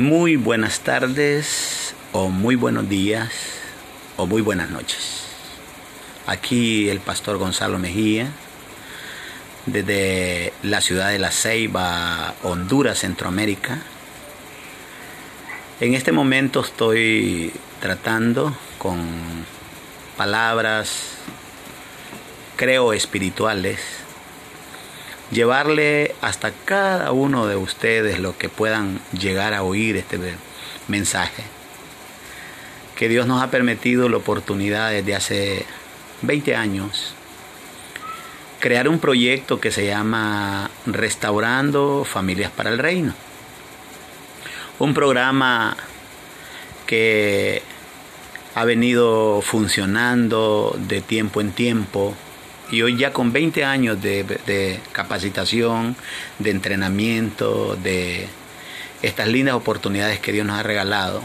Muy buenas tardes o muy buenos días o muy buenas noches. Aquí el pastor Gonzalo Mejía desde la ciudad de La Ceiba, Honduras, Centroamérica. En este momento estoy tratando con palabras, creo, espirituales, llevarle hasta cada uno de ustedes lo que puedan llegar a oír este mensaje. Que Dios nos ha permitido la oportunidad desde hace 20 años crear un proyecto que se llama Restaurando Familias para el Reino. Un programa que ha venido funcionando de tiempo en tiempo y hoy ya con 20 años de, capacitación, de entrenamiento, de estas lindas oportunidades que Dios nos ha regalado,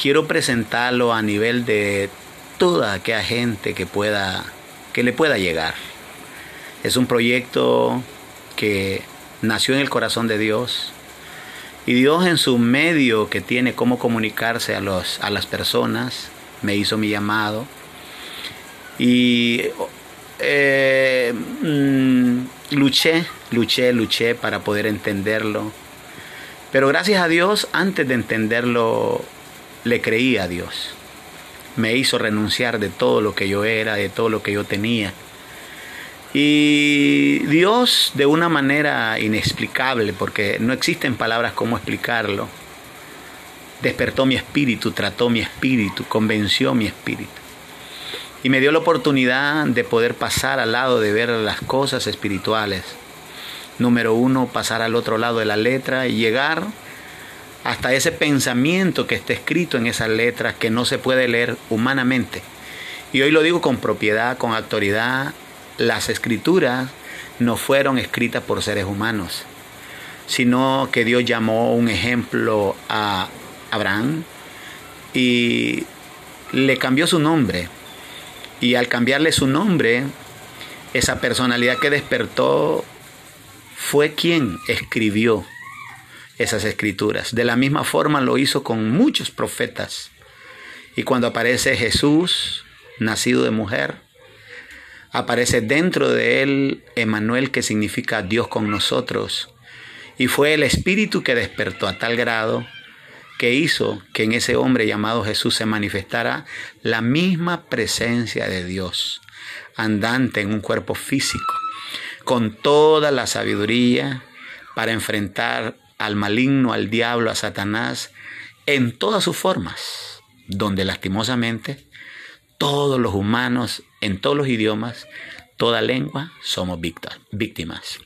quiero presentarlo a nivel de toda aquella gente que pueda que le pueda llegar. Es un proyecto que nació en el corazón de Dios y Dios en su medio que tiene cómo comunicarse a, los, a las personas me hizo mi llamado y eh, mm, luché, luché, luché para poder entenderlo. Pero gracias a Dios, antes de entenderlo, le creí a Dios. Me hizo renunciar de todo lo que yo era, de todo lo que yo tenía y Dios de una manera inexplicable, porque no existen palabras como explicarlo, despertó mi espíritu, trató mi espíritu, convenció mi espíritu. Y me dio la oportunidad de poder pasar al lado de ver las cosas espirituales. Número uno, pasar al otro lado de la letra y llegar hasta ese pensamiento que está escrito en esas letras que no se puede leer humanamente. Y hoy lo digo con propiedad, con autoridad las escrituras no fueron escritas por seres humanos, sino que Dios llamó un ejemplo a Abraham y le cambió su nombre. Y al cambiarle su nombre, esa personalidad que despertó fue quien escribió esas escrituras. De la misma forma lo hizo con muchos profetas. Y cuando aparece Jesús, nacido de mujer, aparece dentro de él Emanuel, que significa Dios con nosotros. Y fue el Espíritu que despertó a tal grado que hizo que en ese hombre llamado Jesús se manifestara la misma presencia de Dios, andante en un cuerpo físico, con toda la sabiduría para enfrentar al maligno, al diablo, a Satanás, en todas sus formas, donde lastimosamente todos los humanos, en todos los idiomas, toda lengua, somos víctimas.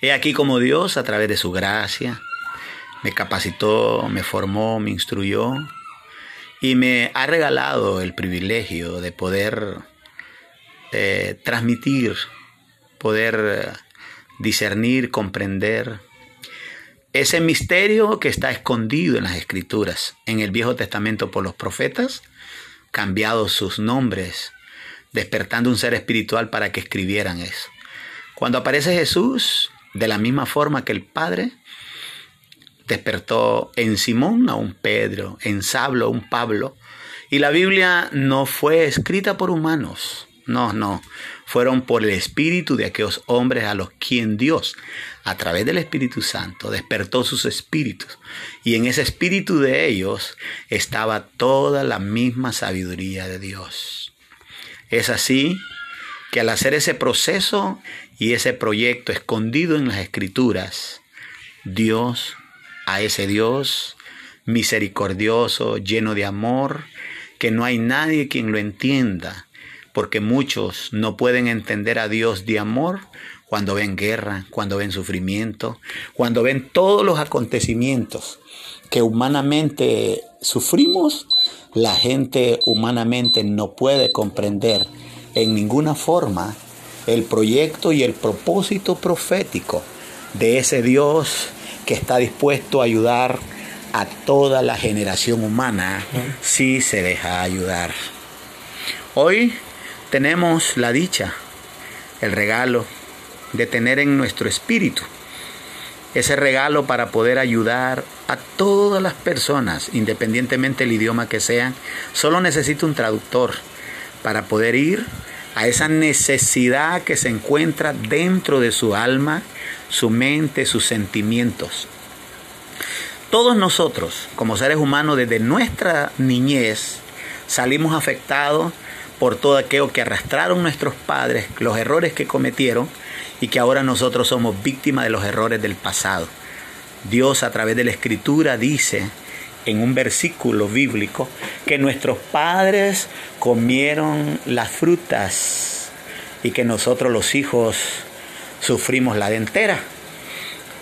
He aquí como Dios, a través de su gracia, me capacitó, me formó, me instruyó y me ha regalado el privilegio de poder eh, transmitir, poder discernir, comprender ese misterio que está escondido en las escrituras, en el Viejo Testamento por los profetas cambiado sus nombres, despertando un ser espiritual para que escribieran eso. Cuando aparece Jesús, de la misma forma que el Padre, despertó en Simón a un Pedro, en Sablo a un Pablo. Y la Biblia no fue escrita por humanos, no, no, fueron por el espíritu de aquellos hombres a los quien Dios, a través del Espíritu Santo, despertó sus espíritus. Y en ese espíritu de ellos estaba toda la misma sabiduría de Dios. Es así que al hacer ese proceso y ese proyecto escondido en las escrituras, Dios, a ese Dios misericordioso, lleno de amor, que no hay nadie quien lo entienda, porque muchos no pueden entender a Dios de amor cuando ven guerra, cuando ven sufrimiento, cuando ven todos los acontecimientos que humanamente sufrimos, la gente humanamente no puede comprender en ninguna forma el proyecto y el propósito profético de ese Dios que está dispuesto a ayudar a toda la generación humana si se deja ayudar. Hoy tenemos la dicha, el regalo de tener en nuestro espíritu ese regalo para poder ayudar a todas las personas, independientemente del idioma que sean, solo necesita un traductor para poder ir a esa necesidad que se encuentra dentro de su alma, su mente, sus sentimientos. Todos nosotros, como seres humanos, desde nuestra niñez, salimos afectados por todo aquello que arrastraron nuestros padres, los errores que cometieron y que ahora nosotros somos víctimas de los errores del pasado. Dios a través de la escritura dice en un versículo bíblico que nuestros padres comieron las frutas y que nosotros los hijos sufrimos la dentera.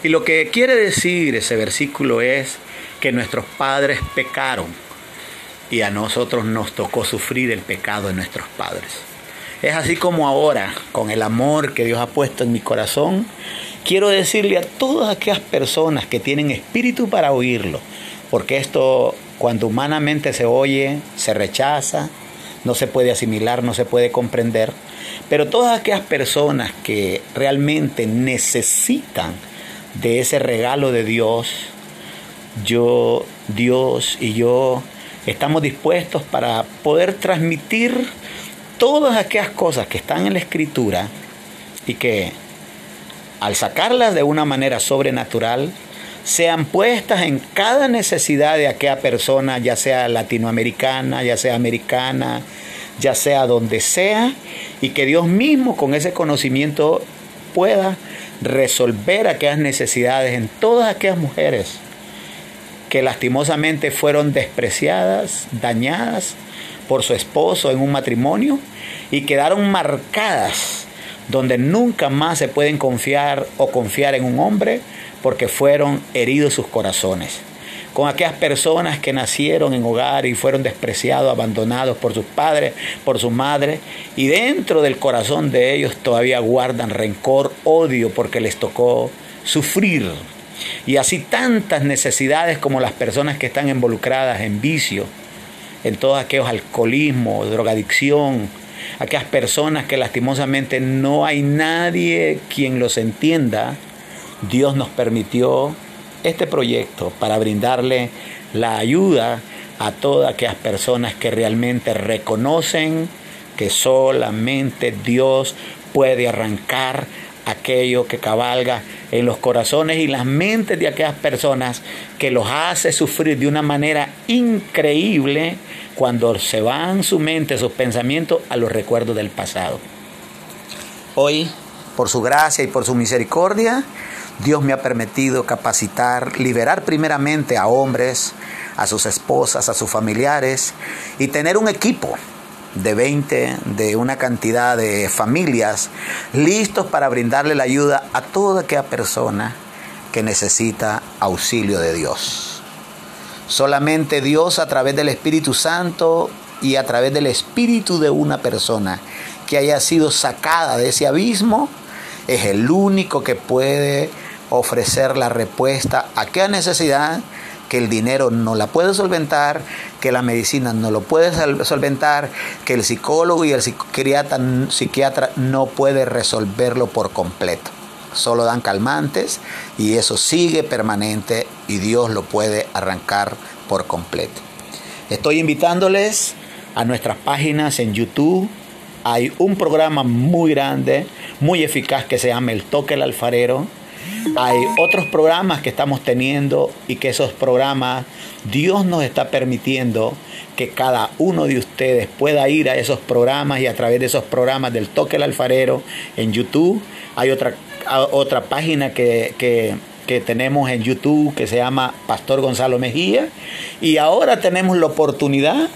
Y lo que quiere decir ese versículo es que nuestros padres pecaron y a nosotros nos tocó sufrir el pecado de nuestros padres. Es así como ahora, con el amor que Dios ha puesto en mi corazón, quiero decirle a todas aquellas personas que tienen espíritu para oírlo, porque esto cuando humanamente se oye, se rechaza, no se puede asimilar, no se puede comprender, pero todas aquellas personas que realmente necesitan de ese regalo de Dios, yo, Dios y yo estamos dispuestos para poder transmitir todas aquellas cosas que están en la escritura y que al sacarlas de una manera sobrenatural, sean puestas en cada necesidad de aquella persona, ya sea latinoamericana, ya sea americana, ya sea donde sea, y que Dios mismo con ese conocimiento pueda resolver aquellas necesidades en todas aquellas mujeres que lastimosamente fueron despreciadas, dañadas por su esposo en un matrimonio y quedaron marcadas donde nunca más se pueden confiar o confiar en un hombre porque fueron heridos sus corazones. Con aquellas personas que nacieron en hogar y fueron despreciados, abandonados por sus padres, por su madre, y dentro del corazón de ellos todavía guardan rencor, odio, porque les tocó sufrir. Y así tantas necesidades como las personas que están involucradas en vicio, en todos aquellos alcoholismo, drogadicción, aquellas personas que lastimosamente no hay nadie quien los entienda, Dios nos permitió este proyecto para brindarle la ayuda a todas aquellas personas que realmente reconocen que solamente Dios puede arrancar aquello que cabalga en los corazones y las mentes de aquellas personas que los hace sufrir de una manera increíble cuando se van su mente, sus pensamientos a los recuerdos del pasado. Hoy, por su gracia y por su misericordia, Dios me ha permitido capacitar, liberar primeramente a hombres, a sus esposas, a sus familiares y tener un equipo de 20, de una cantidad de familias listos para brindarle la ayuda a toda aquella persona que necesita auxilio de Dios. Solamente Dios a través del Espíritu Santo y a través del espíritu de una persona que haya sido sacada de ese abismo es el único que puede ofrecer la respuesta a qué necesidad que el dinero no la puede solventar, que la medicina no lo puede solventar, que el psicólogo y el psiquiatra, no puede resolverlo por completo. Solo dan calmantes y eso sigue permanente y Dios lo puede arrancar por completo. Estoy invitándoles a nuestras páginas en YouTube. Hay un programa muy grande, muy eficaz que se llama El Toque el Alfarero hay otros programas que estamos teniendo y que esos programas Dios nos está permitiendo que cada uno de ustedes pueda ir a esos programas y a través de esos programas del Toque el Alfarero en YouTube. Hay otra, otra página que, que, que tenemos en YouTube que se llama Pastor Gonzalo Mejía. Y ahora tenemos la oportunidad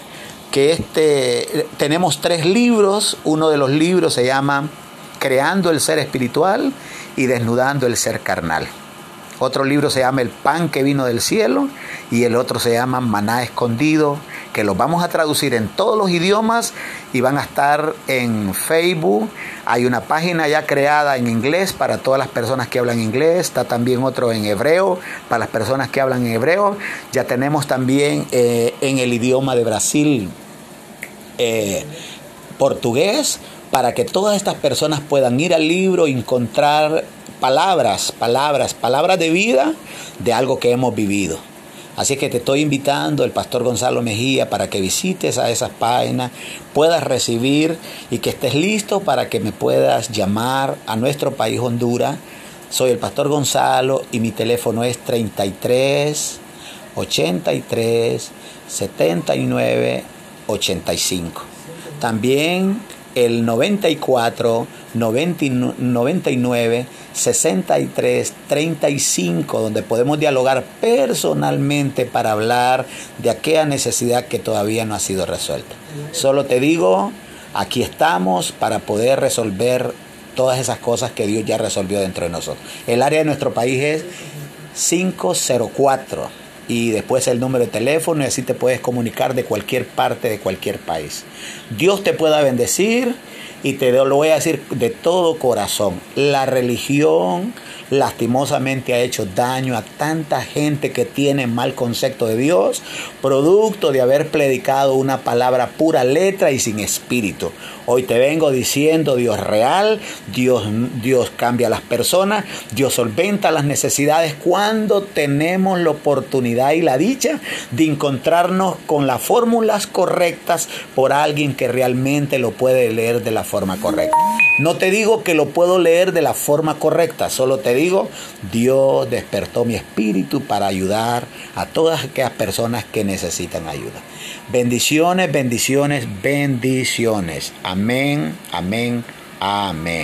que este, tenemos tres libros. Uno de los libros se llama Creando el Ser Espiritual y desnudando el ser carnal. Otro libro se llama El pan que vino del cielo y el otro se llama Maná escondido, que los vamos a traducir en todos los idiomas y van a estar en Facebook. Hay una página ya creada en inglés para todas las personas que hablan inglés. Está también otro en hebreo para las personas que hablan en hebreo. Ya tenemos también eh, en el idioma de Brasil eh, portugués para que todas estas personas puedan ir al libro y encontrar palabras, palabras, palabras de vida de algo que hemos vivido. Así que te estoy invitando, el pastor Gonzalo Mejía, para que visites a esas páginas, puedas recibir y que estés listo para que me puedas llamar a nuestro país Honduras. Soy el pastor Gonzalo y mi teléfono es 33 83 79 85. También el 94 99 63 35 donde podemos dialogar personalmente para hablar de aquella necesidad que todavía no ha sido resuelta. Solo te digo, aquí estamos para poder resolver todas esas cosas que Dios ya resolvió dentro de nosotros. El área de nuestro país es 504 y después el número de teléfono y así te puedes comunicar de cualquier parte de cualquier país. Dios te pueda bendecir y te lo voy a decir de todo corazón. La religión lastimosamente ha hecho daño a tanta gente que tiene mal concepto de Dios, producto de haber predicado una palabra pura letra y sin espíritu. Hoy te vengo diciendo Dios real, Dios, Dios cambia a las personas, Dios solventa las necesidades cuando tenemos la oportunidad y la dicha de encontrarnos con las fórmulas correctas por alguien que realmente lo puede leer de la forma correcta. No te digo que lo puedo leer de la forma correcta, solo te digo, Dios despertó mi espíritu para ayudar a todas aquellas personas que necesitan ayuda. Bendiciones, bendiciones, bendiciones. Amén, amén, amén.